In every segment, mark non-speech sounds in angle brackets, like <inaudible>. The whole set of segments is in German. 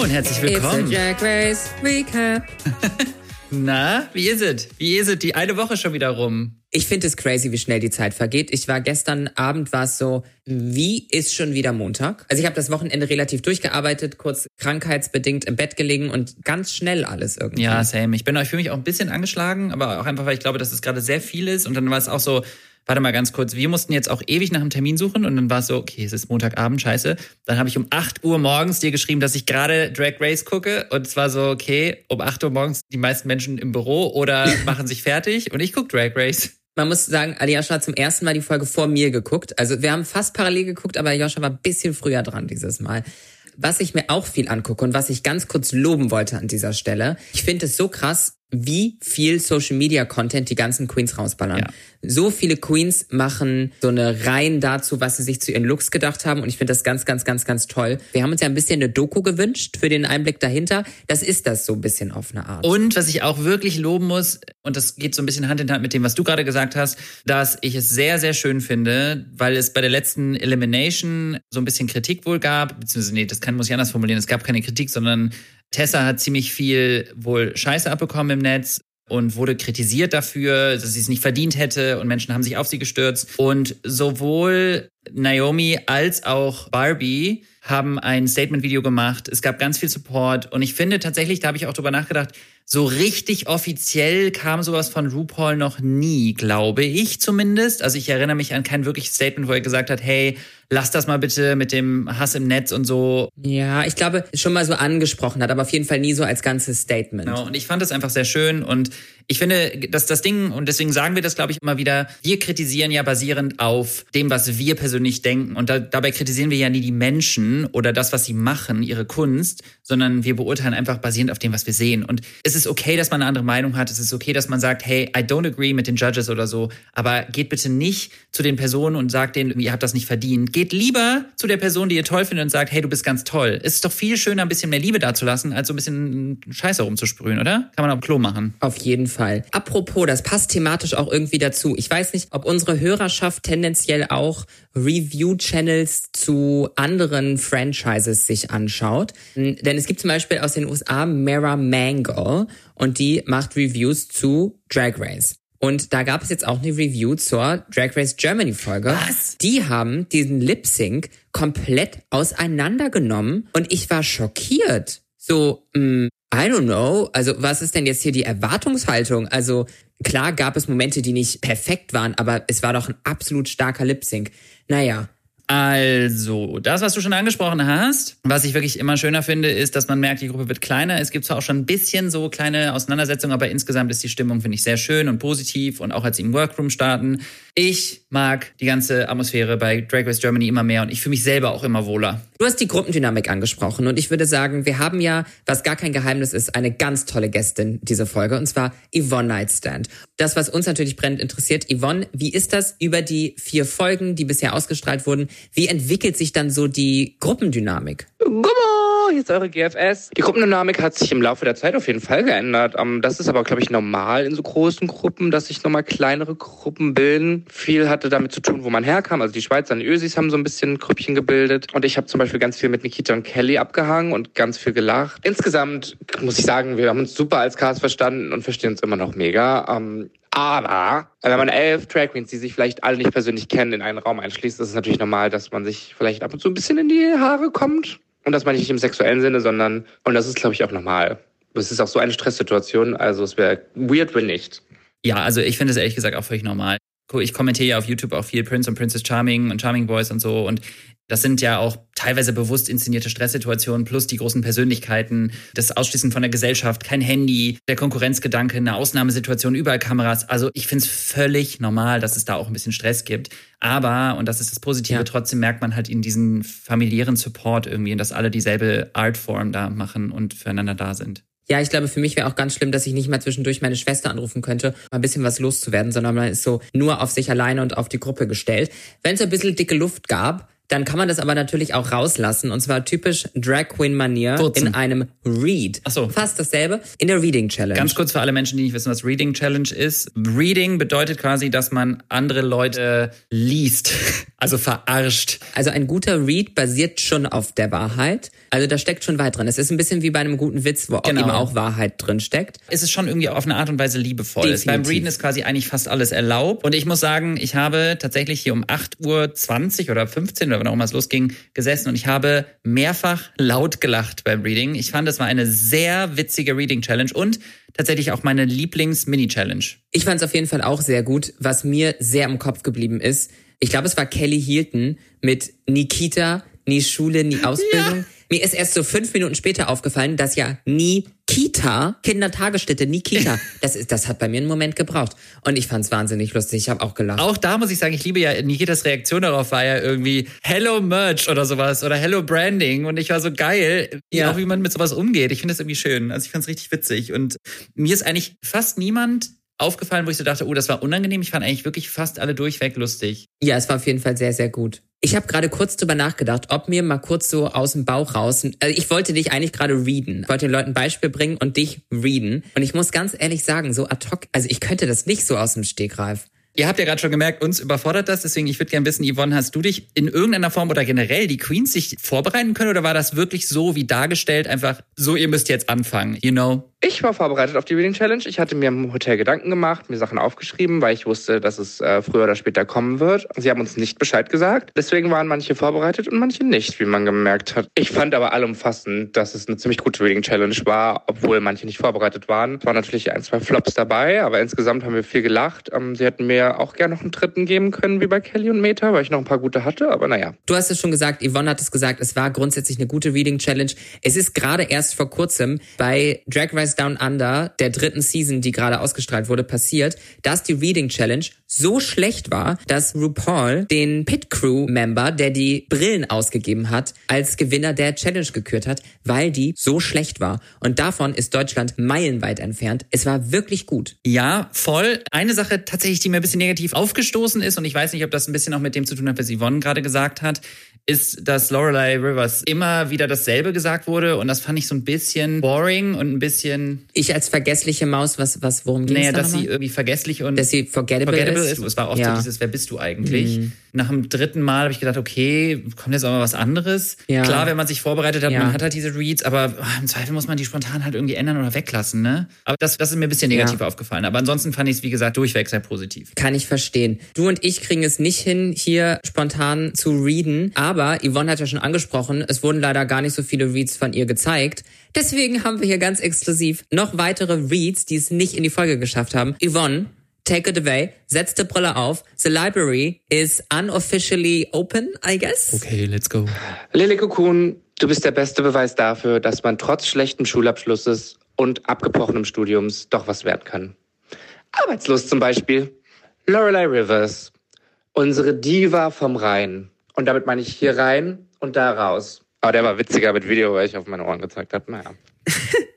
Hallo und herzlich willkommen. It's a Drag Race Recap. <laughs> Na, wie ist es? Wie ist es? Die eine Woche schon wieder rum. Ich finde es crazy, wie schnell die Zeit vergeht. Ich war gestern Abend, war es so, wie ist schon wieder Montag? Also ich habe das Wochenende relativ durchgearbeitet, kurz krankheitsbedingt im Bett gelegen und ganz schnell alles irgendwie. Ja, same. Ich bin, ich fühle mich auch ein bisschen angeschlagen, aber auch einfach, weil ich glaube, dass es gerade sehr viel ist. Und dann war es auch so, warte mal ganz kurz, wir mussten jetzt auch ewig nach einem Termin suchen und dann war es so, okay, es ist Montagabend, scheiße. Dann habe ich um 8 Uhr morgens dir geschrieben, dass ich gerade Drag Race gucke und es war so, okay, um 8 Uhr morgens die meisten Menschen im Büro oder <laughs> machen sich fertig und ich gucke Drag Race. Man muss sagen, Aliascha hat zum ersten Mal die Folge vor mir geguckt. Also wir haben fast parallel geguckt, aber Joscha war ein bisschen früher dran dieses Mal. Was ich mir auch viel angucke und was ich ganz kurz loben wollte an dieser Stelle, ich finde es so krass, wie viel Social Media Content die ganzen Queens rausballern. Ja. So viele Queens machen so eine Reihen dazu, was sie sich zu ihren Looks gedacht haben und ich finde das ganz, ganz, ganz, ganz toll. Wir haben uns ja ein bisschen eine Doku gewünscht für den Einblick dahinter. Das ist das so ein bisschen auf eine Art. Und was ich auch wirklich loben muss, und das geht so ein bisschen Hand in Hand mit dem, was du gerade gesagt hast, dass ich es sehr, sehr schön finde, weil es bei der letzten Elimination so ein bisschen Kritik wohl gab, beziehungsweise nee, das kann muss ich anders formulieren, es gab keine Kritik, sondern Tessa hat ziemlich viel wohl Scheiße abbekommen im Netz und wurde kritisiert dafür, dass sie es nicht verdient hätte und Menschen haben sich auf sie gestürzt. Und sowohl Naomi als auch Barbie haben ein Statement-Video gemacht. Es gab ganz viel Support und ich finde tatsächlich, da habe ich auch drüber nachgedacht, so richtig offiziell kam sowas von RuPaul noch nie, glaube ich zumindest. Also ich erinnere mich an kein wirkliches Statement, wo er gesagt hat, hey, lass das mal bitte mit dem Hass im Netz und so. Ja, ich glaube, schon mal so angesprochen hat, aber auf jeden Fall nie so als ganzes Statement. Genau, und ich fand das einfach sehr schön und ich finde, dass das Ding, und deswegen sagen wir das, glaube ich, immer wieder, wir kritisieren ja basierend auf dem, was wir persönlich denken. Und da, dabei kritisieren wir ja nie die Menschen oder das, was sie machen, ihre Kunst, sondern wir beurteilen einfach basierend auf dem, was wir sehen. Und es ist okay, dass man eine andere Meinung hat. Es ist okay, dass man sagt, hey, I don't agree mit den Judges oder so. Aber geht bitte nicht zu den Personen und sagt denen, ihr habt das nicht verdient. Geht lieber zu der Person, die ihr toll findet und sagt, hey, du bist ganz toll. Es ist doch viel schöner, ein bisschen mehr Liebe dazulassen, als so ein bisschen Scheiße rumzusprühen, oder? Kann man auf Klo machen. Auf jeden Fall. Apropos, das passt thematisch auch irgendwie dazu. Ich weiß nicht, ob unsere Hörerschaft tendenziell auch Review-Channels zu anderen Franchises sich anschaut. Denn es gibt zum Beispiel aus den USA Mara Mangle und die macht Reviews zu Drag Race. Und da gab es jetzt auch eine Review zur Drag Race Germany Folge. Was? Die haben diesen Lip Sync komplett auseinandergenommen und ich war schockiert. So, mh, I don't know. Also was ist denn jetzt hier die Erwartungshaltung? Also klar gab es Momente, die nicht perfekt waren, aber es war doch ein absolut starker Lip Sync. Naja, Also, das, was du schon angesprochen hast, was ich wirklich immer schöner finde, ist, dass man merkt, die Gruppe wird kleiner. Es gibt zwar auch schon ein bisschen so kleine Auseinandersetzungen, aber insgesamt ist die Stimmung, finde ich, sehr schön und positiv und auch als sie im Workroom starten. Ich mag die ganze Atmosphäre bei Drag Race Germany immer mehr und ich fühle mich selber auch immer wohler. Du hast die Gruppendynamik angesprochen und ich würde sagen, wir haben ja, was gar kein Geheimnis ist, eine ganz tolle Gästin diese Folge und zwar Yvonne Nightstand. Das, was uns natürlich brennend interessiert, Yvonne, wie ist das über die vier Folgen, die bisher ausgestrahlt wurden? Wie entwickelt sich dann so die Gruppendynamik? Gummo, ist eure GFS. Die Gruppendynamik hat sich im Laufe der Zeit auf jeden Fall geändert. Ähm, Das ist aber, glaube ich, normal in so großen Gruppen, dass sich nochmal kleinere Gruppen bilden. Viel hatte damit zu tun, wo man herkam. Also die Schweizer und die Ösis haben so ein bisschen Grüppchen gebildet. Und ich habe zum Beispiel ganz viel mit Nikita und Kelly abgehangen und ganz viel gelacht. Insgesamt muss ich sagen, wir haben uns super als Cast verstanden und verstehen uns immer noch mega. Ähm, aber wenn man elf Drag Queens, die sich vielleicht alle nicht persönlich kennen, in einen Raum einschließt, ist es natürlich normal, dass man sich vielleicht ab und zu ein bisschen in die Haare kommt. Und das meine ich nicht im sexuellen Sinne, sondern, und das ist, glaube ich, auch normal. Es ist auch so eine Stresssituation, also es wäre weird, wenn nicht. Ja, also ich finde es ehrlich gesagt auch völlig normal. Ich kommentiere ja auf YouTube auch viel Prince und Princess Charming und Charming Boys und so und das sind ja auch teilweise bewusst inszenierte Stresssituationen plus die großen Persönlichkeiten, das Ausschließen von der Gesellschaft, kein Handy, der Konkurrenzgedanke, eine Ausnahmesituation, überall Kameras. Also ich finde es völlig normal, dass es da auch ein bisschen Stress gibt. Aber, und das ist das Positive, Ja. trotzdem merkt man halt in diesen familiären Support irgendwie, dass alle dieselbe Artform da machen und füreinander da sind. Ja, ich glaube, für mich wäre auch ganz schlimm, dass ich nicht mal zwischendurch meine Schwester anrufen könnte, um ein bisschen was loszuwerden, sondern man ist so nur auf sich alleine und auf die Gruppe gestellt. Wenn es ein bisschen dicke Luft gab, dann kann man das aber natürlich auch rauslassen. Und zwar typisch Drag Queen Manier Kurzen. in einem Read. Ach so. Fast dasselbe. In der Reading Challenge. Ganz kurz für alle Menschen, die nicht wissen, was Reading Challenge ist. Reading bedeutet quasi, dass man andere Leute liest, <laughs> also verarscht. Also ein guter Read basiert schon auf der Wahrheit. Also da steckt schon weit drin. Es ist ein bisschen wie bei einem guten Witz, wo Genau. eben auch Wahrheit drin steckt. Es ist schon irgendwie auf eine Art und Weise liebevoll. Beim Reading ist quasi eigentlich fast alles erlaubt. Und ich muss sagen, ich habe tatsächlich hier um 8.20 Uhr oder 15 oder wann auch immer es losging, gesessen und ich habe mehrfach laut gelacht beim Reading. Ich fand, es war eine sehr witzige Reading Challenge und tatsächlich auch meine Lieblings-Mini-Challenge. Ich fand es auf jeden Fall auch sehr gut. Was mir sehr im Kopf geblieben ist, ich glaube, es war Kelly Hilton mit Nikita, nie Schule, nie Ausbildung. Mir ist erst so fünf Minuten später aufgefallen, dass ja Nikita, Kindertagesstätte, Nikita, <laughs> das, ist, das hat bei mir einen Moment gebraucht. Und ich fand es wahnsinnig lustig. Ich habe auch gelacht. Auch da muss ich sagen, ich liebe ja, Nikitas Reaktion darauf war ja irgendwie Hello Merch oder sowas oder Hello Branding und ich war so geil, Ja. auch wie man mit sowas umgeht. Ich finde das irgendwie schön. Also ich fand es richtig witzig und mir ist eigentlich fast niemand aufgefallen, wo ich so dachte, oh, das war unangenehm. Ich fand eigentlich wirklich fast alle durchweg lustig. Ja, es war auf jeden Fall sehr, sehr gut. Ich habe gerade kurz drüber nachgedacht, ob mir mal kurz so aus dem Bauch raus. Also ich wollte dich eigentlich gerade readen. Ich wollte den Leuten ein Beispiel bringen und dich readen. Und ich muss ganz ehrlich sagen, so ad hoc, also ich könnte das nicht so aus dem Stegreif. Ihr habt ja gerade schon gemerkt, uns überfordert das, deswegen ich würde gerne wissen, Yvonne, hast du dich in irgendeiner Form oder generell die Queens sich vorbereiten können oder war das wirklich so wie dargestellt, einfach so, ihr müsst jetzt anfangen, you know? Ich war vorbereitet auf die Reading Challenge. Ich hatte mir im Hotel Gedanken gemacht, mir Sachen aufgeschrieben, weil ich wusste, dass es äh, früher oder später kommen wird. Sie haben uns nicht Bescheid gesagt. Deswegen waren manche vorbereitet und manche nicht, wie man gemerkt hat. Ich fand aber allumfassend, dass es eine ziemlich gute Reading Challenge war, obwohl manche nicht vorbereitet waren. Es waren natürlich ein, zwei Flops dabei, aber insgesamt haben wir viel gelacht. Ähm, sie hätten mir auch gerne noch einen dritten geben können, wie bei Kelly und Meta, weil ich noch ein paar gute hatte, aber naja. Du hast es schon gesagt, Yvonne hat es gesagt, es war grundsätzlich eine gute Reading Challenge. Es ist gerade erst vor kurzem bei Drag Race Down Under, der dritten Season, die gerade ausgestrahlt wurde, passiert, dass die Reading Challenge so schlecht war, dass RuPaul den Pit Crew Member, der die Brillen ausgegeben hat, als Gewinner der Challenge gekürt hat, weil die so schlecht war. Und davon ist Deutschland meilenweit entfernt. Es war wirklich gut. Ja, voll. Eine Sache tatsächlich, die mir ein bisschen negativ aufgestoßen ist, und ich weiß nicht, ob das ein bisschen auch mit dem zu tun hat, was Yvonne gerade gesagt hat, ist, dass Lorelei Rivers immer wieder dasselbe gesagt wurde und das fand ich so ein bisschen boring und ein bisschen, Ich als vergessliche Maus, was, was, worum ging naja, da dass sie nochmal? irgendwie vergesslich und Dass sie forgettable, forgettable ist. ist. Es war auch ja. Mhm. so dieses, wer bist du eigentlich? Nach dem dritten Mal habe ich gedacht, okay, kommt jetzt auch mal was anderes. Ja. Klar, wenn man sich vorbereitet hat, Ja. man hat halt diese Reads, aber ah, im Zweifel muss man die spontan halt irgendwie ändern oder weglassen, ne? Aber das, das ist mir ein bisschen negativ Ja. aufgefallen. Aber ansonsten fand ich es, wie gesagt, durchweg sehr positiv. Kann ich verstehen. Du und ich kriegen es nicht hin, hier spontan zu readen. Aber Yvonne hat ja schon angesprochen, es wurden leider gar nicht so viele Reads von ihr gezeigt. Deswegen haben wir hier ganz exklusiv noch weitere Reads, die es nicht in die Folge geschafft haben. Yvonne, take it away. Setz die Brille auf. The library is unofficially open, I guess. Okay, let's go. Lily Cocoon, du bist der beste Beweis dafür, dass man trotz schlechtem Schulabschlusses und abgebrochenem Studiums doch was werden kann. Arbeitslos zum Beispiel. Lorelei Rivers, unsere Diva vom Rhein. Und damit meine ich hier rein und da raus. Aber der war witziger mit Video, weil ich auf meine Ohren gezeigt habe. Naja. <laughs>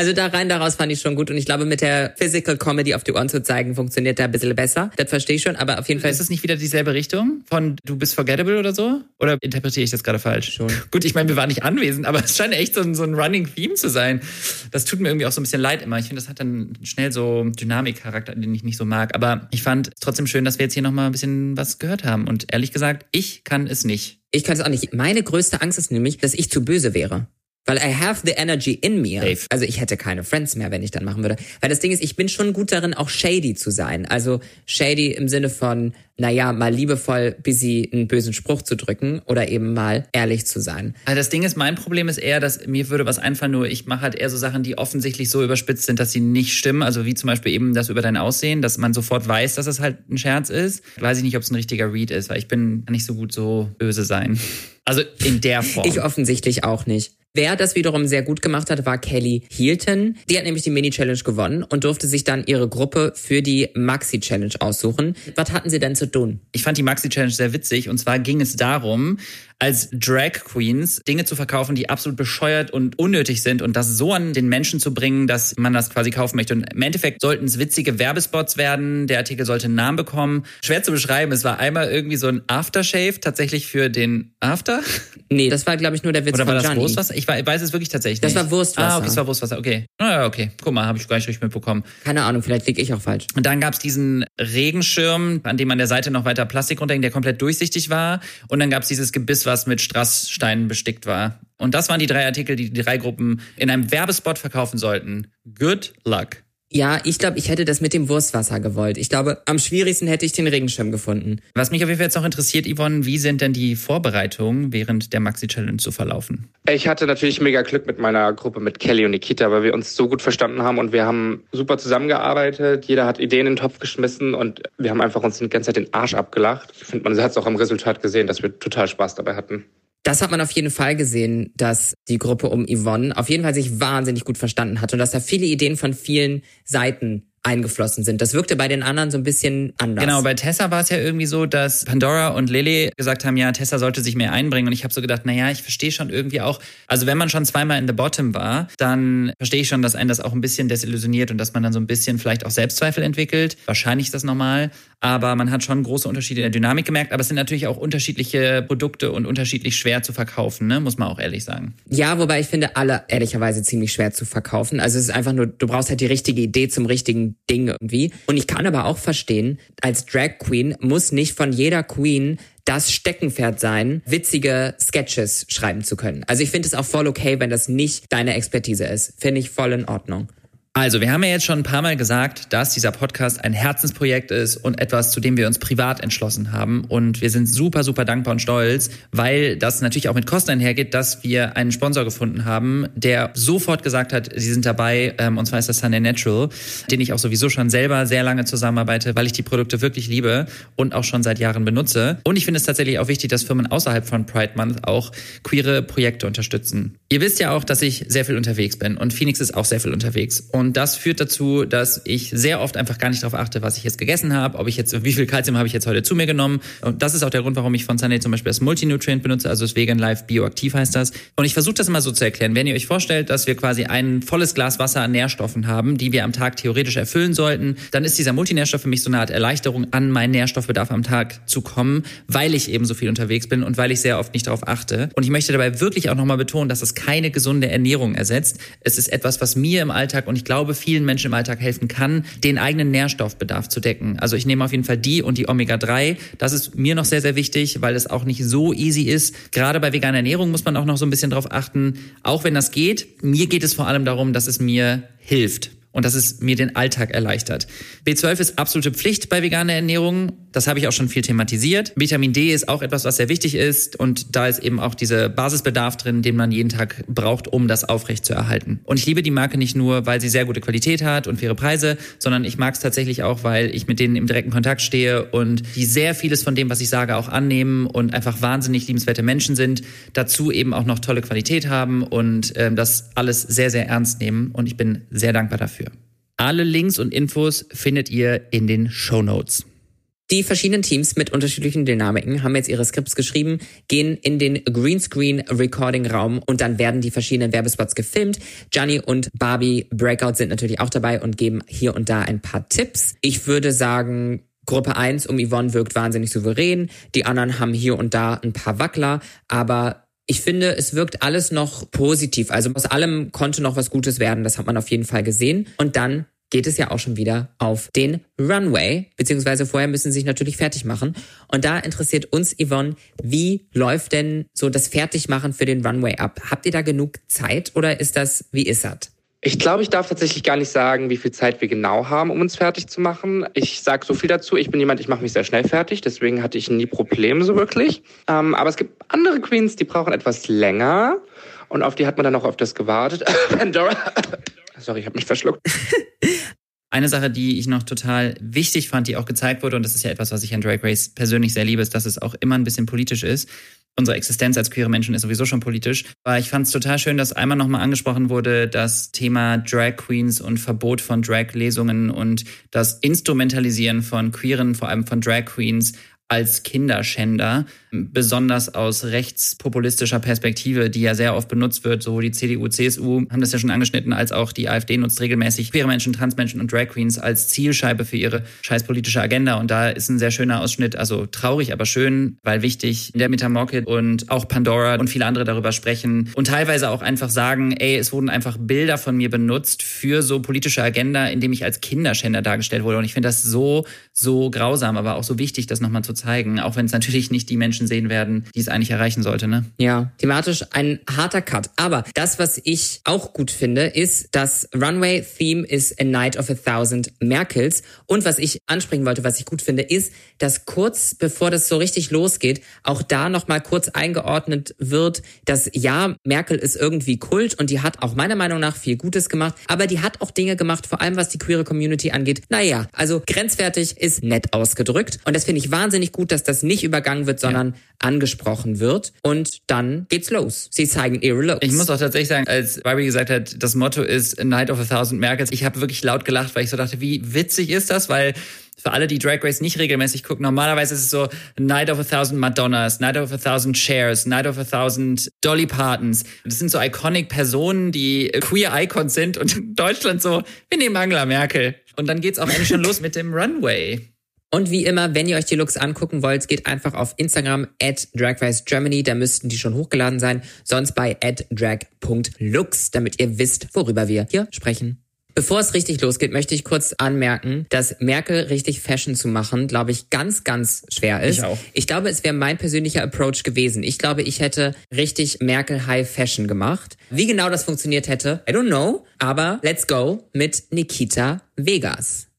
Also da rein, daraus fand ich schon gut. Und ich glaube, mit der Physical Comedy auf die Ohren zu zeigen, funktioniert da ein bisschen besser. Das verstehe ich schon. Aber auf jeden Fall Ist es nicht wieder dieselbe Richtung? Von du bist forgettable oder so? Oder interpretiere ich das gerade falsch? Schon. <laughs> Gut, ich meine, wir waren nicht anwesend, aber es scheint echt so ein, so ein Running Theme zu sein. Das tut mir irgendwie auch so ein bisschen leid immer. Ich finde, das hat dann schnell so Dynamikcharakter, den ich nicht so mag. Aber ich fand es trotzdem schön, dass wir jetzt hier nochmal ein bisschen was gehört haben. Und ehrlich gesagt, ich kann es nicht. Ich kann es auch nicht. Meine größte Angst ist nämlich, dass ich zu böse wäre. Weil I have the energy in me. Safe. Also ich hätte keine Friends mehr, wenn ich dann machen würde. Weil das Ding ist, ich bin schon gut darin, auch shady zu sein. Also shady im Sinne von, naja, mal liebevoll busy einen bösen Spruch zu drücken oder eben mal ehrlich zu sein. Also das Ding ist, mein Problem ist eher, dass mir würde was einfallen, nur ich mache halt eher so Sachen, die offensichtlich so überspitzt sind, dass sie nicht stimmen. Also wie zum Beispiel eben das über dein Aussehen, dass man sofort weiß, dass es halt ein Scherz ist. Weiß ich nicht, ob es ein richtiger Read ist, weil ich bin nicht so gut so böse sein. Also in der <laughs> Form. Ich offensichtlich auch nicht. Wer das wiederum sehr gut gemacht hat, war Kelly Hilton. Die hat nämlich die Mini-Challenge gewonnen und durfte sich dann ihre Gruppe für die Maxi-Challenge aussuchen. Was hatten sie denn zu tun? Ich fand die Maxi-Challenge sehr witzig und zwar ging es darum, als Drag Queens Dinge zu verkaufen, die absolut bescheuert und unnötig sind und das so an den Menschen zu bringen, dass man das quasi kaufen möchte. Und im Endeffekt sollten es witzige Werbespots werden. Der Artikel sollte einen Namen bekommen. Schwer zu beschreiben. Es war einmal irgendwie so ein Aftershave tatsächlich für den After. Nee, das war, glaube ich, nur der Witz Oder war von das Gianni. Wurstwasser? Ich weiß es wirklich tatsächlich Das nicht. war Wurstwasser. Ah, okay, es war Wurstwasser. Okay. Naja, okay. Guck mal, habe ich gar nicht richtig mitbekommen. Keine Ahnung, vielleicht liege ich auch falsch. Und dann gab's diesen Regenschirm, an dem an der Seite noch weiter Plastik runterhing, der komplett durchsichtig war. Und dann gab's dieses Gebiss, was mit Strasssteinen bestickt war. Und das waren die drei Artikel, die die drei Gruppen in einem Werbespot verkaufen sollten. Good luck. Ja, ich glaube, ich hätte das mit dem Wurstwasser gewollt. Ich glaube, am schwierigsten hätte ich den Regenschirm gefunden. Was mich auf jeden Fall jetzt noch interessiert, Yvonne, wie sind denn die Vorbereitungen während der Maxi-Challenge zu verlaufen? Ich hatte natürlich mega Glück mit meiner Gruppe, mit Kelly und Nikita, weil wir uns so gut verstanden haben und wir haben super zusammengearbeitet. Jeder hat Ideen in den Topf geschmissen und wir haben einfach uns die ganze Zeit den Arsch abgelacht. Ich finde, man hat es auch am Resultat gesehen, dass wir total Spaß dabei hatten. Das hat man auf jeden Fall gesehen, dass die Gruppe um Yvonne auf jeden Fall sich wahnsinnig gut verstanden hat und dass da viele Ideen von vielen Seiten eingeflossen sind. Das wirkte bei den anderen so ein bisschen anders. Genau, bei Tessa war es ja irgendwie so, dass Pandora und Lily gesagt haben, ja, Tessa sollte sich mehr einbringen. Und ich habe so gedacht, na ja, ich verstehe schon irgendwie auch, also wenn man schon zweimal in the bottom war, dann verstehe ich schon, dass einen das auch ein bisschen desillusioniert und dass man dann so ein bisschen vielleicht auch Selbstzweifel entwickelt. Wahrscheinlich ist das normal. Aber man hat schon große Unterschiede in der Dynamik gemerkt. Aber es sind natürlich auch unterschiedliche Produkte und unterschiedlich schwer zu verkaufen, ne? muss man auch ehrlich sagen. Ja, wobei ich finde alle ehrlicherweise ziemlich schwer zu verkaufen. Also es ist einfach nur, du brauchst halt die richtige Idee zum richtigen Ding irgendwie. Und ich kann aber auch verstehen, als Drag Queen muss nicht von jeder Queen das Steckenpferd sein, witzige Sketches schreiben zu können. Also ich finde es auch voll okay, wenn das nicht deine Expertise ist. Finde ich voll in Ordnung. Also, wir haben ja jetzt schon ein paar Mal gesagt, dass dieser Podcast ein Herzensprojekt ist und etwas, zu dem wir uns privat entschlossen haben. Und wir sind super, super dankbar und stolz, weil das natürlich auch mit Kosten einhergeht, dass wir einen Sponsor gefunden haben, der sofort gesagt hat, sie sind dabei, ähm, und zwar ist das Sunday Natural, den ich auch sowieso schon selber sehr lange zusammenarbeite, weil ich die Produkte wirklich liebe und auch schon seit Jahren benutze. Und ich finde es tatsächlich auch wichtig, dass Firmen außerhalb von Pride Month auch queere Projekte unterstützen. Ihr wisst ja auch, dass ich sehr viel unterwegs bin und Phoenix ist auch sehr viel unterwegs. Und das führt dazu, dass ich sehr oft einfach gar nicht darauf achte, was ich jetzt gegessen habe, ob ich jetzt, wie viel Kalzium habe ich jetzt heute zu mir genommen. Und das ist auch der Grund, warum ich von Sunday zum Beispiel das Multinutrient benutze, also das Vegan Life Bioaktiv heißt das. Und ich versuche das immer so zu erklären. Wenn ihr euch vorstellt, dass wir quasi ein volles Glas Wasser an Nährstoffen haben, die wir am Tag theoretisch erfüllen sollten, dann ist dieser Multinährstoff für mich so eine Art Erleichterung, an meinen Nährstoffbedarf am Tag zu kommen, weil ich eben so viel unterwegs bin und weil ich sehr oft nicht darauf achte. Und ich möchte dabei wirklich auch nochmal betonen, dass es keine gesunde Ernährung ersetzt. Es ist etwas, was mir im Alltag und ich glaube vielen Menschen im Alltag helfen kann, den eigenen Nährstoffbedarf zu decken. Also ich nehme auf jeden Fall die und die Omega-3. Das ist mir noch sehr, sehr wichtig, weil es auch nicht so easy ist. Gerade bei veganer Ernährung muss man auch noch so ein bisschen drauf achten. Auch wenn das geht, mir geht es vor allem darum, dass es mir hilft und dass es mir den Alltag erleichtert. B12 ist absolute Pflicht bei veganer Ernährung. Das habe ich auch schon viel thematisiert. Vitamin D ist auch etwas, was sehr wichtig ist und da ist eben auch dieser Basisbedarf drin, den man jeden Tag braucht, um das aufrecht zu erhalten. Und ich liebe die Marke nicht nur, weil sie sehr gute Qualität hat und faire Preise, sondern ich mag es tatsächlich auch, weil ich mit denen im direkten Kontakt stehe und die sehr vieles von dem, was ich sage, auch annehmen und einfach wahnsinnig liebenswerte Menschen sind. Dazu eben auch noch tolle Qualität haben und ähm, das alles sehr, sehr ernst nehmen und ich bin sehr dankbar dafür. Alle Links und Infos findet ihr in den Show Notes. Die verschiedenen Teams mit unterschiedlichen Dynamiken haben jetzt ihre Skripts geschrieben, gehen in den Greenscreen-Recording-Raum und dann werden die verschiedenen Werbespots gefilmt. Gianni und Barbie Breakout sind natürlich auch dabei und geben hier und da ein paar Tipps. Ich würde sagen, Gruppe 1 um Yvonne wirkt wahnsinnig souverän. Die anderen haben hier und da ein paar Wackler, aber ich finde, es wirkt alles noch positiv. Also aus allem konnte noch was Gutes werden. Das hat man auf jeden Fall gesehen. Und dann geht es ja auch schon wieder auf den Runway, beziehungsweise vorher müssen sie sich natürlich fertig machen. Und da interessiert uns, Yvonne, wie läuft denn so das Fertigmachen für den Runway ab? Habt ihr da genug Zeit oder ist das, wie ist das? Ich glaube, ich darf tatsächlich gar nicht sagen, wie viel Zeit wir genau haben, um uns fertig zu machen. Ich sage so viel dazu. Ich bin jemand, ich mache mich sehr schnell fertig, deswegen hatte ich nie Probleme so wirklich. Ähm, aber es gibt andere Queens, die brauchen etwas länger und auf die hat man dann auch öfters gewartet. <laughs> Pandora. Sorry, ich habe mich verschluckt. <laughs> Eine Sache, die ich noch total wichtig fand, die auch gezeigt wurde, und das ist ja etwas, was ich an Drag Race persönlich sehr liebe, ist, dass es auch immer ein bisschen politisch ist. Unsere Existenz als queere Menschen ist sowieso schon politisch. Aber ich fand es total schön, dass einmal nochmal angesprochen wurde, das Thema Drag Queens und Verbot von Drag-Lesungen und das Instrumentalisieren von queeren, vor allem von Drag Queens, als Kinderschänder, besonders aus rechtspopulistischer Perspektive, die ja sehr oft benutzt wird. Sowohl die CDU, CSU haben das ja schon angeschnitten, als auch die AfD nutzt regelmäßig queere Menschen, Transmenschen und Drag Queens als Zielscheibe für ihre scheißpolitische Agenda. Und da ist ein sehr schöner Ausschnitt, also traurig, aber schön, weil wichtig, in der Metamorphic und auch Pandora und viele andere darüber sprechen und teilweise auch einfach sagen, ey, es wurden einfach Bilder von mir benutzt für so politische Agenda, indem ich als Kinderschänder dargestellt wurde. Und ich finde das so, so grausam, aber auch so wichtig, das nochmal zu zeigen, auch wenn es natürlich nicht die Menschen sehen werden, die es eigentlich erreichen sollte. Ne? Ja, thematisch ein harter Cut. Aber das, was ich auch gut finde, ist, das Runway-Theme ist A Night of a Thousand Merkels. Und was ich ansprechen wollte, was ich gut finde, ist, dass kurz bevor das so richtig losgeht, auch da nochmal kurz eingeordnet wird, dass ja, Merkel ist irgendwie Kult und die hat auch meiner Meinung nach viel Gutes gemacht, aber die hat auch Dinge gemacht, vor allem was die queere Community angeht. Naja, also grenzwertig ist nett ausgedrückt. Und das finde ich wahnsinnig gut, dass das nicht übergangen wird, sondern ja. angesprochen wird. Und dann geht's los. Sie zeigen ihre Looks. Ich muss auch tatsächlich sagen, als Barbie gesagt hat, das Motto ist Night of a Thousand Merkels, ich habe wirklich laut gelacht, weil ich so dachte, wie witzig ist das, weil für alle, die Drag Race nicht regelmäßig gucken, normalerweise ist es so Night of a Thousand Madonnas, Night of a Thousand Chairs, Night of a Thousand Dolly Partons. Das sind so iconic Personen, die queer Icons sind und <laughs> in Deutschland so, wir nehmen Angela Merkel. Und dann geht's auch eigentlich schon los mit dem Runway. Und wie immer, wenn ihr euch die Looks angucken wollt, geht einfach auf Instagram at DragRaceGermany, da müssten die schon hochgeladen sein, sonst bei at drag.looks, damit ihr wisst, worüber wir hier sprechen. Bevor es richtig losgeht, möchte ich kurz anmerken, dass Merkel richtig Fashion zu machen, glaube ich, ganz, ganz schwer ist. Ich auch. Ich glaube, es wäre mein persönlicher Approach gewesen. Ich glaube, ich hätte richtig Merkel High Fashion gemacht. Wie genau das funktioniert hätte, I don't know. Aber let's go mit Nikita Vegas.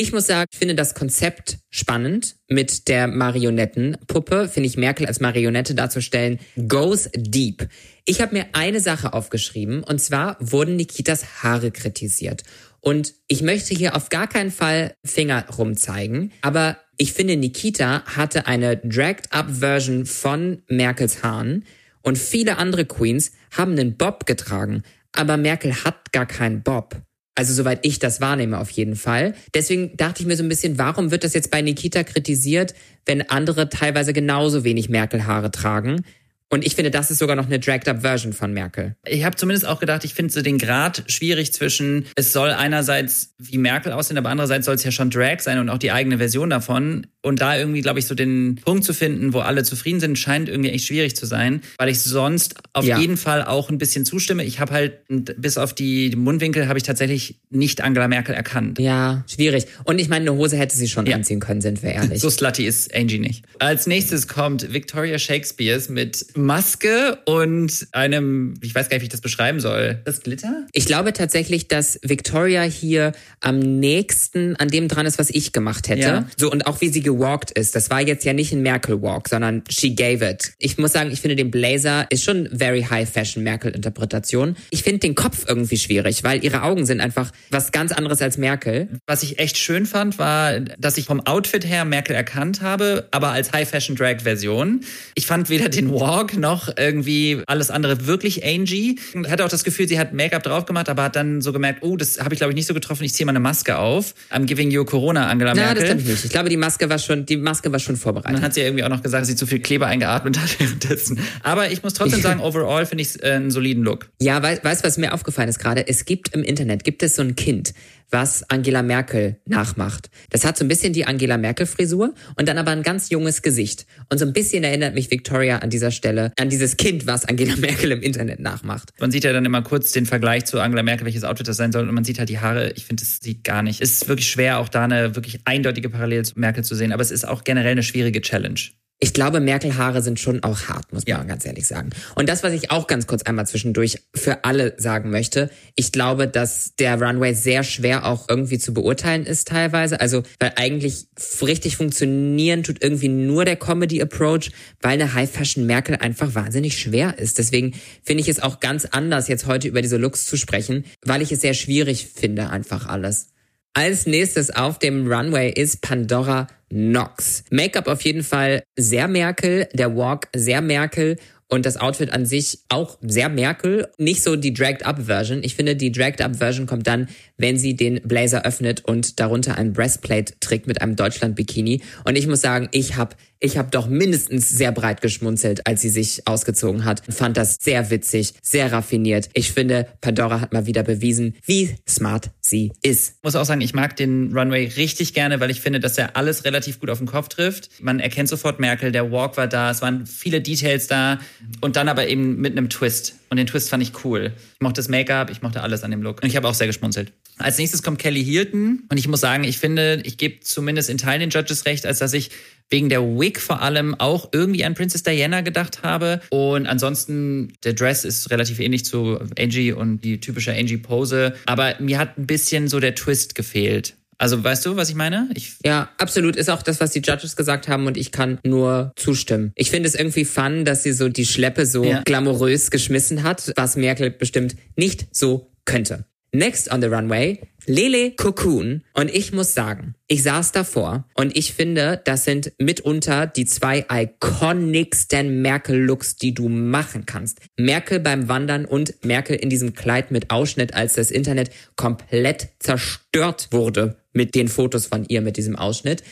Ich muss sagen, ich finde das Konzept spannend mit der Marionettenpuppe. Finde ich Merkel als Marionette darzustellen, goes deep. Ich habe mir eine Sache aufgeschrieben und zwar wurden Nikitas Haare kritisiert. Und ich möchte hier auf gar keinen Fall Finger rumzeigen, aber ich finde, Nikita hatte eine dragged-up-Version von Merkels Haaren und viele andere Queens haben einen Bob getragen, aber Merkel hat gar keinen Bob. Also soweit ich das wahrnehme auf jeden Fall. Deswegen dachte ich mir so ein bisschen, warum wird das jetzt bei Nikita kritisiert, wenn andere teilweise genauso wenig Merkel-Haare tragen? Und ich finde, das ist sogar noch eine dragged-up-Version von Merkel. Ich habe zumindest auch gedacht, ich finde so den Grad schwierig zwischen, es soll einerseits wie Merkel aussehen, aber andererseits soll es ja schon Drag sein und auch die eigene Version davon. Und da irgendwie, glaube ich, so den Punkt zu finden, wo alle zufrieden sind, scheint irgendwie echt schwierig zu sein, weil ich sonst auf ja. jeden Fall auch ein bisschen zustimme. Ich habe halt, bis auf die Mundwinkel, habe ich tatsächlich nicht Angela Merkel erkannt. Ja, schwierig. Und ich meine, eine Hose hätte sie schon ja. anziehen können, sind wir <laughs> ehrlich. so slutty ist Angie nicht. Als nächstes kommt Victoria Shakespeares mit Maske und einem, ich weiß gar nicht, wie ich das beschreiben soll. Das Glitter? Ich glaube tatsächlich, dass Victoria hier am nächsten an dem dran ist, was ich gemacht hätte. Ja. So, und auch wie sie gewalkt ist. Das war jetzt ja nicht ein Merkel-Walk, sondern she gave it. Ich muss sagen, ich finde den Blazer ist schon very high fashion Merkel-Interpretation. Ich finde den Kopf irgendwie schwierig, weil ihre Augen sind einfach was ganz anderes als Merkel. Was ich echt schön fand, war, dass ich vom Outfit her Merkel erkannt habe, aber als High Fashion Drag Version. Ich fand weder den Walk noch irgendwie alles andere wirklich Angie. Hatte auch das Gefühl, sie hat Make-up drauf gemacht, aber hat dann so gemerkt, oh, das habe ich glaube ich nicht so getroffen. Ich ziehe mal eine Maske auf. I'm giving you Corona, Angela Merkel. Ja, das glaube ich nicht. Ich glaube, die Maske war schon, die Maske war schon vorbereitet. dann hat sie irgendwie auch noch gesagt, dass sie zu viel Kleber eingeatmet hat währenddessen. Aber ich muss trotzdem sagen, overall finde ich äh, einen soliden Look. Ja, weißt du, was mir aufgefallen ist gerade? Es gibt im Internet, gibt es so ein Kind, was Angela Merkel nachmacht. Das hat so ein bisschen die Angela Merkel Frisur und dann aber ein ganz junges Gesicht. Und so ein bisschen erinnert mich Victoria an dieser Stelle an dieses Kind, was Angela <laughs> Merkel im Internet nachmacht. Man sieht ja dann immer kurz den Vergleich zu Angela Merkel, welches Outfit das sein soll und man sieht halt die Haare. Ich finde, es sieht gar nicht. Es ist wirklich schwer, auch da eine wirklich eindeutige Parallele zu Merkel zu sehen, aber es ist auch generell eine schwierige Challenge. Ich glaube, Merkel-Haare sind schon auch hart, muss man ganz ehrlich sagen. Und das, was ich auch ganz kurz einmal zwischendurch für alle sagen möchte, ich glaube, dass der Runway sehr schwer auch irgendwie zu beurteilen ist teilweise. Also, weil eigentlich richtig funktionieren tut irgendwie nur der Comedy-Approach, weil eine High-Fashion-Merkel einfach wahnsinnig schwer ist. Deswegen finde ich es auch ganz anders, jetzt heute über diese Looks zu sprechen, weil ich es sehr schwierig finde, einfach alles. Als nächstes auf dem Runway ist Pandora Knox. Make-up auf jeden Fall sehr Merkel, der Walk sehr Merkel und das Outfit an sich auch sehr Merkel. Nicht so die Dragged-Up-Version. Ich finde, die Dragged-Up-Version kommt dann, wenn sie den Blazer öffnet und darunter ein Breastplate trägt mit einem Deutschland-Bikini. Und ich muss sagen, ich habe ich hab doch mindestens sehr breit geschmunzelt, als sie sich ausgezogen hat. Fand das sehr witzig, sehr raffiniert. Ich finde, Pandora hat mal wieder bewiesen, wie smart sie ist. Ich muss auch sagen, ich mag den Runway richtig gerne, weil ich finde, dass er alles relativ gut auf den Kopf trifft. Man erkennt sofort Merkel, der Walk war da, es waren viele Details da und dann aber eben mit einem Twist. Und den Twist fand ich cool. Ich mochte das Make-up, ich mochte alles an dem Look. Und ich habe auch sehr geschmunzelt. Als nächstes kommt Kelly Hilton. Und ich muss sagen, ich finde, ich gebe zumindest in Teilen den Judges recht, als dass ich wegen der Wig vor allem auch irgendwie an Princess Diana gedacht habe. Und ansonsten, der Dress ist relativ ähnlich zu Angie und die typische Angie-Pose. Aber mir hat ein bisschen so der Twist gefehlt. Also weißt du, was ich meine? Ich ja, absolut. Ist auch das, was die Judges gesagt haben und ich kann nur zustimmen. Ich finde es irgendwie fun, dass sie so die Schleppe so ja. glamourös geschmissen hat, was Merkel bestimmt nicht so könnte. Next on the runway, Lele Cocoon. Und ich muss sagen, ich saß davor und ich finde, das sind mitunter die zwei iconicsten Merkel-Looks, die du machen kannst. Merkel beim Wandern und Merkel in diesem Kleid mit Ausschnitt, als das Internet komplett zerstört wurde mit den Fotos von ihr mit diesem Ausschnitt.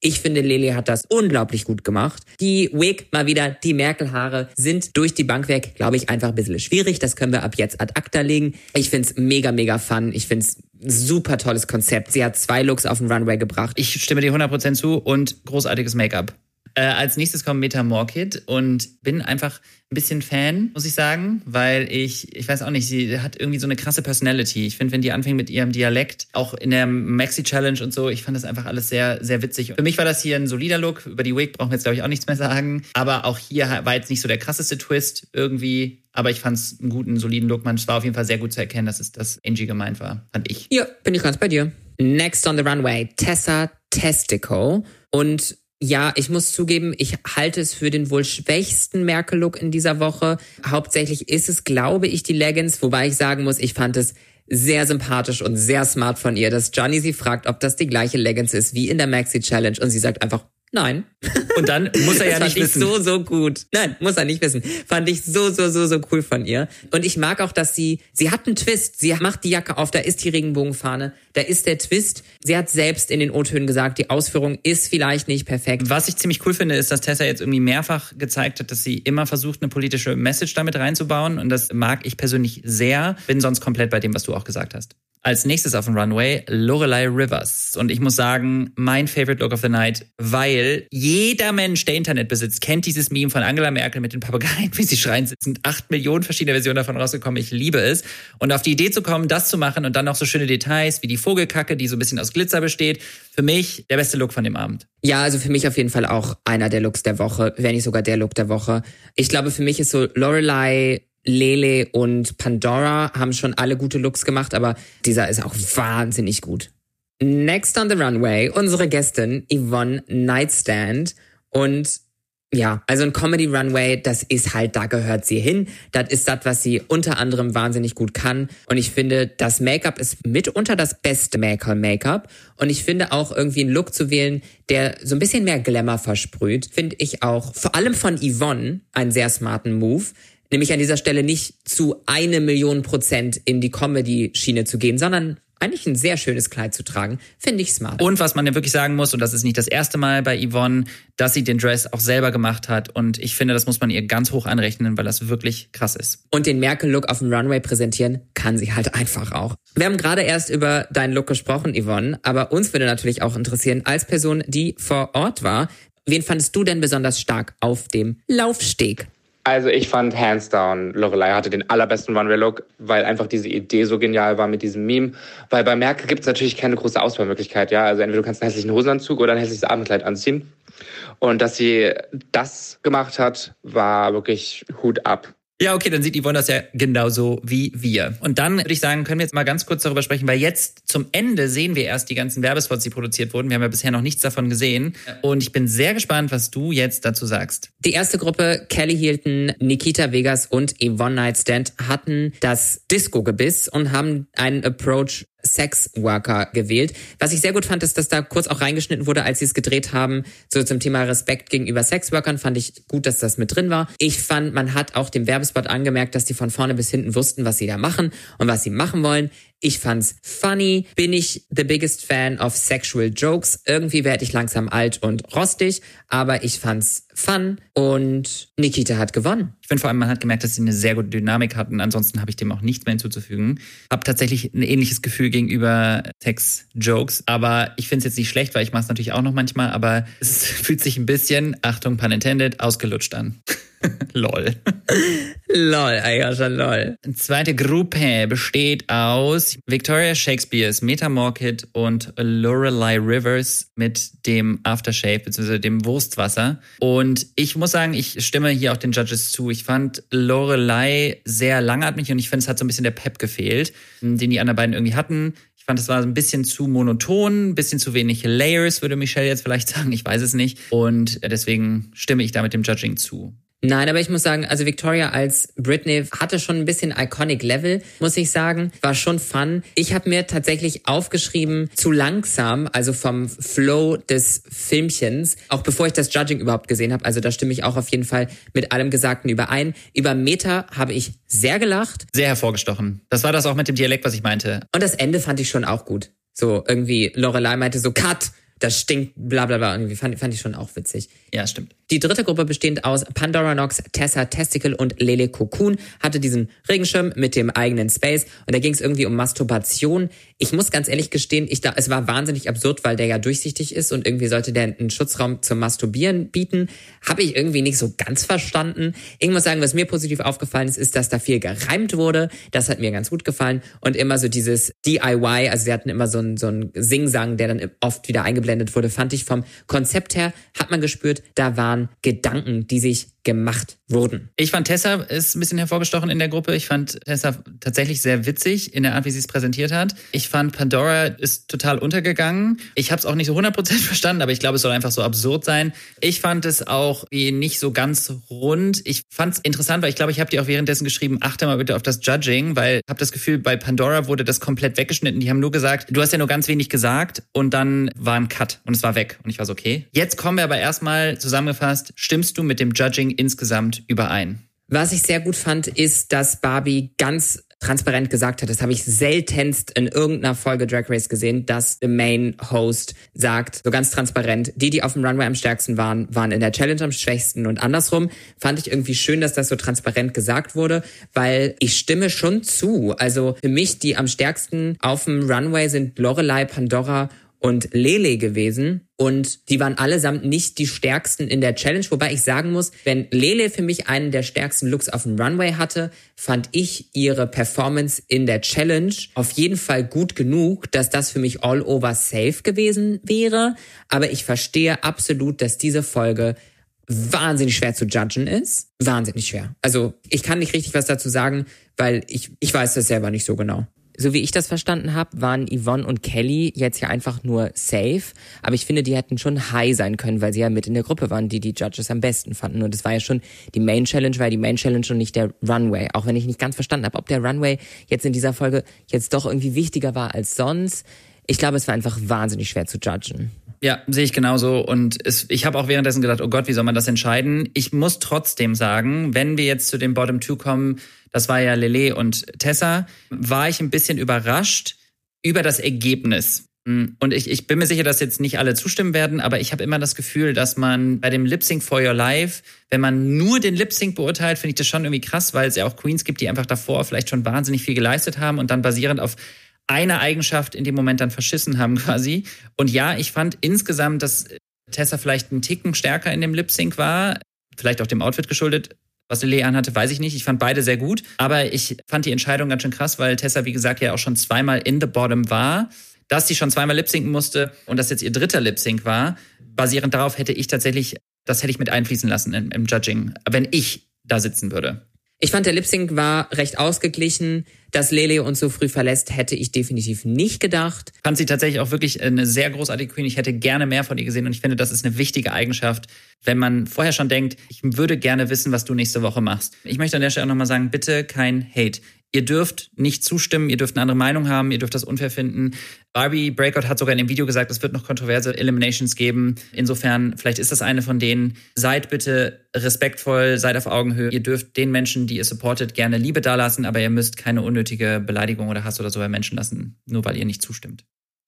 Ich finde, Lele hat das unglaublich gut gemacht. Die Wig, mal wieder, die Merkel-Haare sind durch die Bank weg, glaube ich, einfach ein bisschen schwierig. Das können wir ab jetzt ad acta legen. Ich finde es mega, mega fun. Ich finde es super tolles Konzept. Sie hat zwei Looks auf den Runway gebracht. Ich stimme dir 100% zu und großartiges Make-up. Äh, als nächstes kommt Meta Morkid und bin einfach ein bisschen Fan, muss ich sagen, weil ich, ich weiß auch nicht, sie hat irgendwie so eine krasse Personality. Ich finde, wenn die anfängt mit ihrem Dialekt, auch in der Maxi Challenge und so, ich fand das einfach alles sehr, sehr witzig. Für mich war das hier ein solider Look. Über die Wig brauchen wir jetzt, glaube ich, auch nichts mehr sagen. Aber auch hier war jetzt nicht so der krasseste Twist irgendwie. Aber ich fand es einen guten, soliden Look. Man, es war auf jeden Fall sehr gut zu erkennen, dass es das Angie gemeint war, fand ich. Ja, bin ich ganz bei dir. Next on the runway, Tessa Testico. Und ja, ich muss zugeben, ich halte es für den wohl schwächsten Merkel-Look in dieser Woche. Hauptsächlich ist es, glaube ich, die Leggings, wobei ich sagen muss, ich fand es sehr sympathisch und sehr smart von ihr, dass Johnny sie fragt, ob das die gleiche Leggings ist wie in der Maxi Challenge und sie sagt einfach, Nein. Und dann muss er <laughs> ja nicht wissen. so, so gut. Nein, muss er nicht wissen. Fand ich so, so, so, so cool von ihr. Und ich mag auch, dass sie, sie hat einen Twist. Sie macht die Jacke auf, da ist die Regenbogenfahne, da ist der Twist. Sie hat selbst in den O-Tönen gesagt, die Ausführung ist vielleicht nicht perfekt. Was ich ziemlich cool finde, ist, dass Tessa jetzt irgendwie mehrfach gezeigt hat, dass sie immer versucht, eine politische Message damit reinzubauen. Und das mag ich persönlich sehr. Bin sonst komplett bei dem, was du auch gesagt hast. Als nächstes auf dem Runway Lorelei Rivers. Und ich muss sagen, mein Favorite Look of the Night, weil jeder Mensch, der Internet besitzt, kennt dieses Meme von Angela Merkel mit den Papageien, <laughs> wie sie schreien. Es sind acht Millionen verschiedene Versionen davon rausgekommen. Ich liebe es. Und auf die Idee zu kommen, das zu machen und dann noch so schöne Details wie die Vogelkacke, die so ein bisschen aus Glitzer besteht. Für mich der beste Look von dem Abend. Ja, also für mich auf jeden Fall auch einer der Looks der Woche, wenn nicht sogar der Look der Woche. Ich glaube, für mich ist so Lorelei Lele und Pandora haben schon alle gute Looks gemacht, aber dieser ist auch wahnsinnig gut. Next on the runway, unsere Gästin Yvonne Nightstand. Und ja, also ein Comedy Runway, das ist halt, da gehört sie hin. Das ist das, was sie unter anderem wahnsinnig gut kann. Und ich finde, das Make-up ist mitunter das beste Make-up. Und ich finde auch irgendwie einen Look zu wählen, der so ein bisschen mehr Glamour versprüht, finde ich auch vor allem von Yvonne einen sehr smarten Move nämlich an dieser Stelle nicht zu eine Million Prozent in die Comedy-Schiene zu gehen, sondern eigentlich ein sehr schönes Kleid zu tragen, finde ich smart. Und was man ja wirklich sagen muss, und das ist nicht das erste Mal bei Yvonne, dass sie den Dress auch selber gemacht hat. Und ich finde, das muss man ihr ganz hoch anrechnen, weil das wirklich krass ist. Und den Merkel-Look auf dem Runway präsentieren kann sie halt einfach auch. Wir haben gerade erst über deinen Look gesprochen, Yvonne, aber uns würde natürlich auch interessieren, als Person, die vor Ort war, wen fandest du denn besonders stark auf dem Laufsteg? Also ich fand hands down, Lorelei hatte den allerbesten Runway-Look, weil einfach diese Idee so genial war mit diesem Meme. Weil bei Merkel gibt es natürlich keine große Auswahlmöglichkeit, ja. Also entweder du kannst einen hässlichen Hosenanzug oder ein hässliches Abendkleid anziehen. Und dass sie das gemacht hat, war wirklich Hut ab. Ja, okay, dann sieht Yvonne das ja genauso wie wir. Und dann würde ich sagen, können wir jetzt mal ganz kurz darüber sprechen, weil jetzt zum Ende sehen wir erst die ganzen Werbespots, die produziert wurden. Wir haben ja bisher noch nichts davon gesehen. Und ich bin sehr gespannt, was du jetzt dazu sagst. Die erste Gruppe, Kelly Hilton, Nikita Vegas und Yvonne Nightstand, hatten das Disco-Gebiss und haben einen Approach Sexworker gewählt. Was ich sehr gut fand, ist, dass da kurz auch reingeschnitten wurde, als sie es gedreht haben, so zum Thema Respekt gegenüber Sexworkern, fand ich gut, dass das mit drin war. Ich fand, man hat auch dem Werbespot angemerkt, dass die von vorne bis hinten wussten, was sie da machen und was sie machen wollen. Ich fand's funny. Bin ich the biggest fan of sexual jokes? Irgendwie werde ich langsam alt und rostig, aber ich fand's fun und Nikita hat gewonnen. Ich finde vor allem, man hat gemerkt, dass sie eine sehr gute Dynamik hatten. Ansonsten habe ich dem auch nichts mehr hinzuzufügen. Hab tatsächlich ein ähnliches Gefühl gegenüber Sex-Jokes, aber ich finde es jetzt nicht schlecht, weil ich mache es natürlich auch noch manchmal, aber <laughs> es fühlt sich ein bisschen, Achtung, pun intended, ausgelutscht an. <laughs> lol. lol, Ayasha, lol. Zweite Gruppe besteht aus Victoria Shakespeares, Meta Morkit und Lorelei Rivers mit dem Aftershave bzw. dem Wurstwasser. Und ich muss sagen, ich stimme hier auch den Judges zu. Ich fand Lorelei sehr langatmig und ich finde, es hat so ein bisschen der Pep gefehlt, den die anderen beiden irgendwie hatten. Ich fand, es war ein bisschen zu monoton, ein bisschen zu wenig Layers, würde Michelle jetzt vielleicht <laughs> sagen. Ich weiß es nicht. Und deswegen stimme ich da mit dem Judging zu. Nein, aber ich muss sagen, also Victoria als Britney hatte schon ein bisschen iconic Level, muss ich sagen. War schon fun. Ich habe mir tatsächlich aufgeschrieben, zu langsam, also vom Flow des Filmchens, auch bevor ich das Judging überhaupt gesehen habe. Also da stimme ich auch auf jeden Fall mit allem Gesagten überein. Über Meta habe ich sehr gelacht. Sehr hervorgestochen. Das war das auch mit dem Dialekt, was ich meinte. Und das Ende fand ich schon auch gut. So irgendwie, Lorelei meinte so, Cut! das stinkt, bla bla bla. Irgendwie fand, fand ich schon auch witzig. Ja, stimmt. Die dritte Gruppe bestehend aus Pandora Nox, Tessa Testicle und Lele Cocoon hatte diesen Regenschirm mit dem eigenen Space und da ging es irgendwie um Masturbation. Ich muss ganz ehrlich gestehen, ich da, es war wahnsinnig absurd, weil der ja durchsichtig ist und irgendwie sollte der einen Schutzraum zum Masturbieren bieten. Habe ich irgendwie nicht so ganz verstanden. Ich muss sagen, was mir positiv aufgefallen ist, ist, dass da viel gereimt wurde. Das hat mir ganz gut gefallen und immer so dieses DIY, also sie hatten immer so ein so ein Singsang, der dann oft wieder eingeblendet wurde, fand ich vom Konzept her, hat man gespürt, da waren Gedanken, die sich gemacht wurden. Ich fand Tessa ist ein bisschen hervorgestochen in der Gruppe. Ich fand Tessa tatsächlich sehr witzig in der Art, wie sie es präsentiert hat. Ich fand Pandora ist total untergegangen. Ich habe es auch nicht so 100% <laughs> verstanden, aber ich glaube, es soll einfach so absurd sein. Ich fand es auch nicht so ganz rund. Ich fand es interessant, weil ich glaube, ich habe dir auch währenddessen geschrieben, achte mal bitte auf das Judging, weil ich habe das Gefühl, bei Pandora wurde das komplett weggeschnitten. Die haben nur gesagt, du hast ja nur ganz wenig gesagt und dann war ein Cut und es war weg. Und ich war so, okay. Jetzt kommen wir aber erstmal zusammengefasst, stimmst du mit dem Judging insgesamt überein. Was ich sehr gut fand, ist, dass Barbie ganz transparent gesagt hat, das habe ich seltenst in irgendeiner Folge Drag Race gesehen, dass der Main Host sagt, so ganz transparent, die, die auf dem Runway am stärksten waren, waren in der Challenge am schwächsten und andersrum. Fand ich irgendwie schön, dass das so transparent gesagt wurde, weil ich stimme schon zu. Also für mich, die am stärksten auf dem Runway sind Lorelei, Pandora und Lele gewesen. Und die waren allesamt nicht die stärksten in der Challenge. Wobei ich sagen muss, wenn Lele für mich einen der stärksten Looks auf dem Runway hatte, fand ich ihre Performance in der Challenge auf jeden Fall gut genug, dass das für mich all over safe gewesen wäre. Aber ich verstehe absolut, dass diese Folge wahnsinnig schwer zu judgen ist. Wahnsinnig schwer. Also ich kann nicht richtig was dazu sagen, weil ich, ich weiß das selber nicht so genau so wie ich das verstanden habe, waren Yvonne und Kelly jetzt ja einfach nur safe. Aber ich finde, die hätten schon high sein können, weil sie ja mit in der Gruppe waren, die die Judges am besten fanden. Und es war ja schon die Main Challenge, weil die Main Challenge und nicht der Runway. Auch wenn ich nicht ganz verstanden habe, ob der Runway jetzt in dieser Folge jetzt doch irgendwie wichtiger war als sonst. Ich glaube, es war einfach wahnsinnig schwer zu judgen. Ja, sehe ich genauso. Und es, ich habe auch währenddessen gedacht, oh Gott, wie soll man das entscheiden? Ich muss trotzdem sagen, wenn wir jetzt zu den Bottom Two kommen, das war ja Lele und Tessa, war ich ein bisschen überrascht über das Ergebnis. Mm, und ich, ich bin mir sicher, dass jetzt nicht alle zustimmen werden, aber ich habe immer das Gefühl, dass man bei dem Lip Sync for Your Life, wenn man nur den Lip Sync beurteilt, finde ich das schon irgendwie krass, weil es ja auch Queens gibt, die einfach davor vielleicht schon wahnsinnig viel geleistet haben und dann basierend auf einer Eigenschaft in dem Moment dann verschissen haben <laughs> quasi. Und ja, ich fand insgesamt, dass Tessa vielleicht einen Ticken stärker in dem Lip Sync war, vielleicht auch dem Outfit geschuldet. Was Lele anhatte, weiß ich nicht. Ich fand beide sehr gut. Aber ich fand die Entscheidung ganz schön krass, weil Tessa, wie gesagt, ja auch schon zweimal in the bottom war. Dass sie schon zweimal lip-sinken musste und das jetzt ihr dritter Lip-Sync war, basierend darauf hätte ich tatsächlich, das hätte ich mit einfließen lassen im, im Judging, wenn ich da sitzen würde. Ich fand, der Lip Sync war recht ausgeglichen. Dass Lele uns so früh verlässt, hätte ich definitiv nicht gedacht. Fand sie tatsächlich auch wirklich eine sehr großartige Queen. Ich hätte gerne mehr von ihr gesehen und ich finde, das ist eine wichtige Eigenschaft, wenn man vorher schon denkt, ich würde gerne wissen, was du nächste Woche machst. Ich möchte an der Stelle auch nochmal sagen, bitte kein Hate. Ihr dürft nicht zustimmen, ihr dürft eine andere Meinung haben, ihr dürft das unfair finden. Barbie Breakout hat sogar in dem Video gesagt, es wird noch kontroverse Eliminations geben. Insofern, vielleicht ist das eine von denen. Seid bitte respektvoll, seid auf Augenhöhe. Ihr dürft den Menschen, die ihr supportet, gerne Liebe dalassen, aber ihr müsst keine unnötige Beleidigung oder Hass oder so bei Menschen lassen, nur weil ihr nicht zustimmt.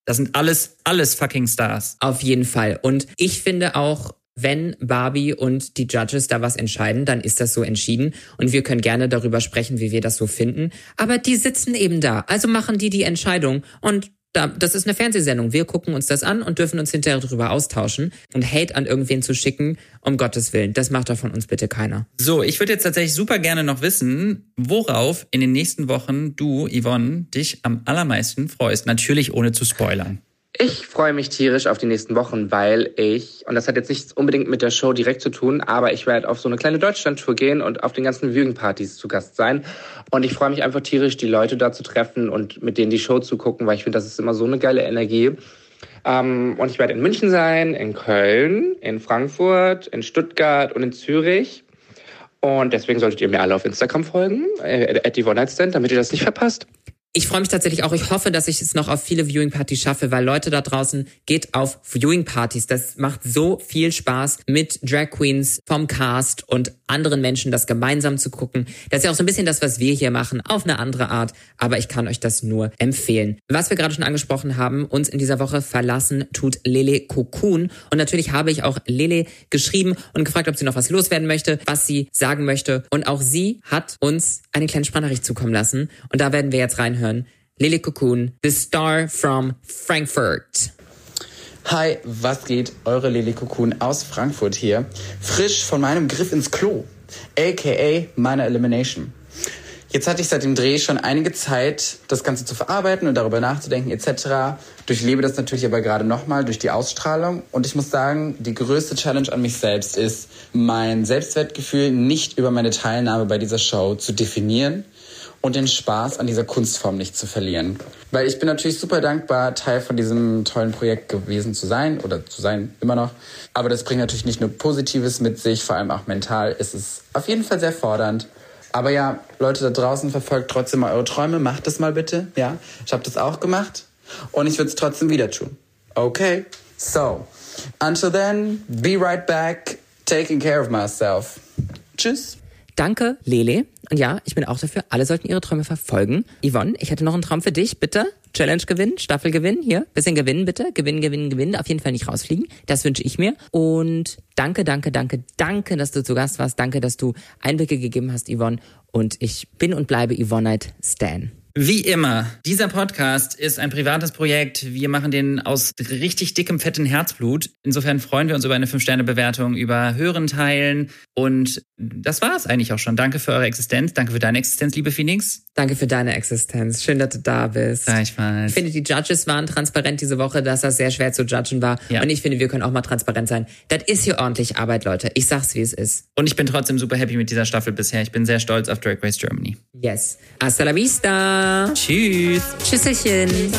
Das sind alles, alles fucking Stars. Auf jeden Fall. Und ich finde auch, wenn Barbie und die Judges da was entscheiden, dann ist das so entschieden und wir können gerne darüber sprechen, wie wir das so finden. Aber die sitzen eben da, also machen die die Entscheidung und da, das ist eine Fernsehsendung. Wir gucken uns das an und dürfen uns hinterher darüber austauschen. Und Hate an irgendwen zu schicken, um Gottes Willen, das macht doch von uns bitte keiner. So, ich würde jetzt tatsächlich super gerne noch wissen, worauf in den nächsten Wochen du, Yvonne, dich am allermeisten freust. Natürlich ohne zu spoilern. Ich freue mich tierisch auf die nächsten Wochen, weil ich, und das hat jetzt nichts unbedingt mit der Show direkt zu tun, aber ich werde auf so eine kleine Deutschland-Tour gehen und auf den ganzen Viewing-Partys zu Gast sein. Und ich freue mich einfach tierisch, die Leute da zu treffen und mit denen die Show zu gucken, weil ich finde, das ist immer so eine geile Energie. Ähm, und ich werde in München sein, in Köln, in Frankfurt, in Stuttgart und in Zürich. Und deswegen solltet ihr mir alle auf Instagram folgen, äh, at damit ihr das nicht verpasst. Ich freue mich tatsächlich auch. Ich hoffe, dass ich es noch auf viele Viewing-Partys schaffe, weil Leute da draußen geht auf Viewing-Partys. Das macht so viel Spaß, mit Drag Queens vom Cast und anderen Menschen das gemeinsam zu gucken. Das ist ja auch so ein bisschen das, was wir hier machen, auf eine andere Art. Aber ich kann euch das nur empfehlen. Was wir gerade schon angesprochen haben, uns in dieser Woche verlassen tut Lele Cocoon. Und natürlich habe ich auch Lele geschrieben und gefragt, ob sie noch was loswerden möchte, was sie sagen möchte. Und auch sie hat uns eine kleine Sprachnachricht zukommen lassen. Und da werden wir jetzt rein reinhören. Lily Cocoon, The Star from Frankfurt. Hi, was geht? Eure Lily Cocoon aus Frankfurt hier. Frisch von meinem Griff ins Klo. AKA meiner Elimination. Jetzt hatte ich seit dem Dreh schon einige Zeit, das Ganze zu verarbeiten und darüber nachzudenken etc. Durchlebe das natürlich aber gerade nochmal durch die Ausstrahlung. Und ich muss sagen, die größte Challenge an mich selbst ist, mein Selbstwertgefühl nicht über meine Teilnahme bei dieser Show zu definieren, und den Spaß an dieser Kunstform nicht zu verlieren. Weil ich bin natürlich super dankbar, Teil von diesem tollen Projekt gewesen zu sein oder zu sein immer noch. Aber das bringt natürlich nicht nur Positives mit sich, vor allem auch mental ist es auf jeden Fall sehr fordernd. Aber ja, Leute da draußen, verfolgt trotzdem mal eure Träume, macht das mal bitte. Ja, ich habe das auch gemacht und ich würde es trotzdem wieder tun. Okay, so until then, be right back, taking care of myself. Tschüss. Danke, Lele. Und ja, ich bin auch dafür, alle sollten ihre Träume verfolgen. Yvonne, ich hätte noch einen Traum für dich, bitte. Challenge gewinnen, Staffel gewinnen, hier. Bisschen gewinnen, bitte. Gewinnen, gewinnen, gewinnen. Auf jeden Fall nicht rausfliegen. Das wünsche ich mir. Und danke, danke, danke, danke, dass du zu Gast warst. Danke, dass du Einblicke gegeben hast, Yvonne. Und ich bin und bleibe Yvonne Stan. Wie immer, dieser Podcast ist ein privates Projekt. Wir machen den aus richtig dickem, fetten Herzblut. Insofern freuen wir uns über eine 5-Sterne-Bewertung, über Hören, Teilen. Und das war es eigentlich auch schon. Danke für eure Existenz. Danke für deine Existenz, liebe Phoenix. Danke für deine Existenz. Schön, dass du da bist. Gleichfalls. Ich finde, die Judges waren transparent diese Woche, dass das sehr schwer zu judgen war. Ja. Und ich finde, wir können auch mal transparent sein. Das ist hier ordentlich Arbeit, Leute. Ich sag's, wie es ist. Und ich bin trotzdem super happy mit dieser Staffel bisher. Ich bin sehr stolz auf Drag Race Germany. Yes. Hasta la vista. Tschüss. Tschüsselchen.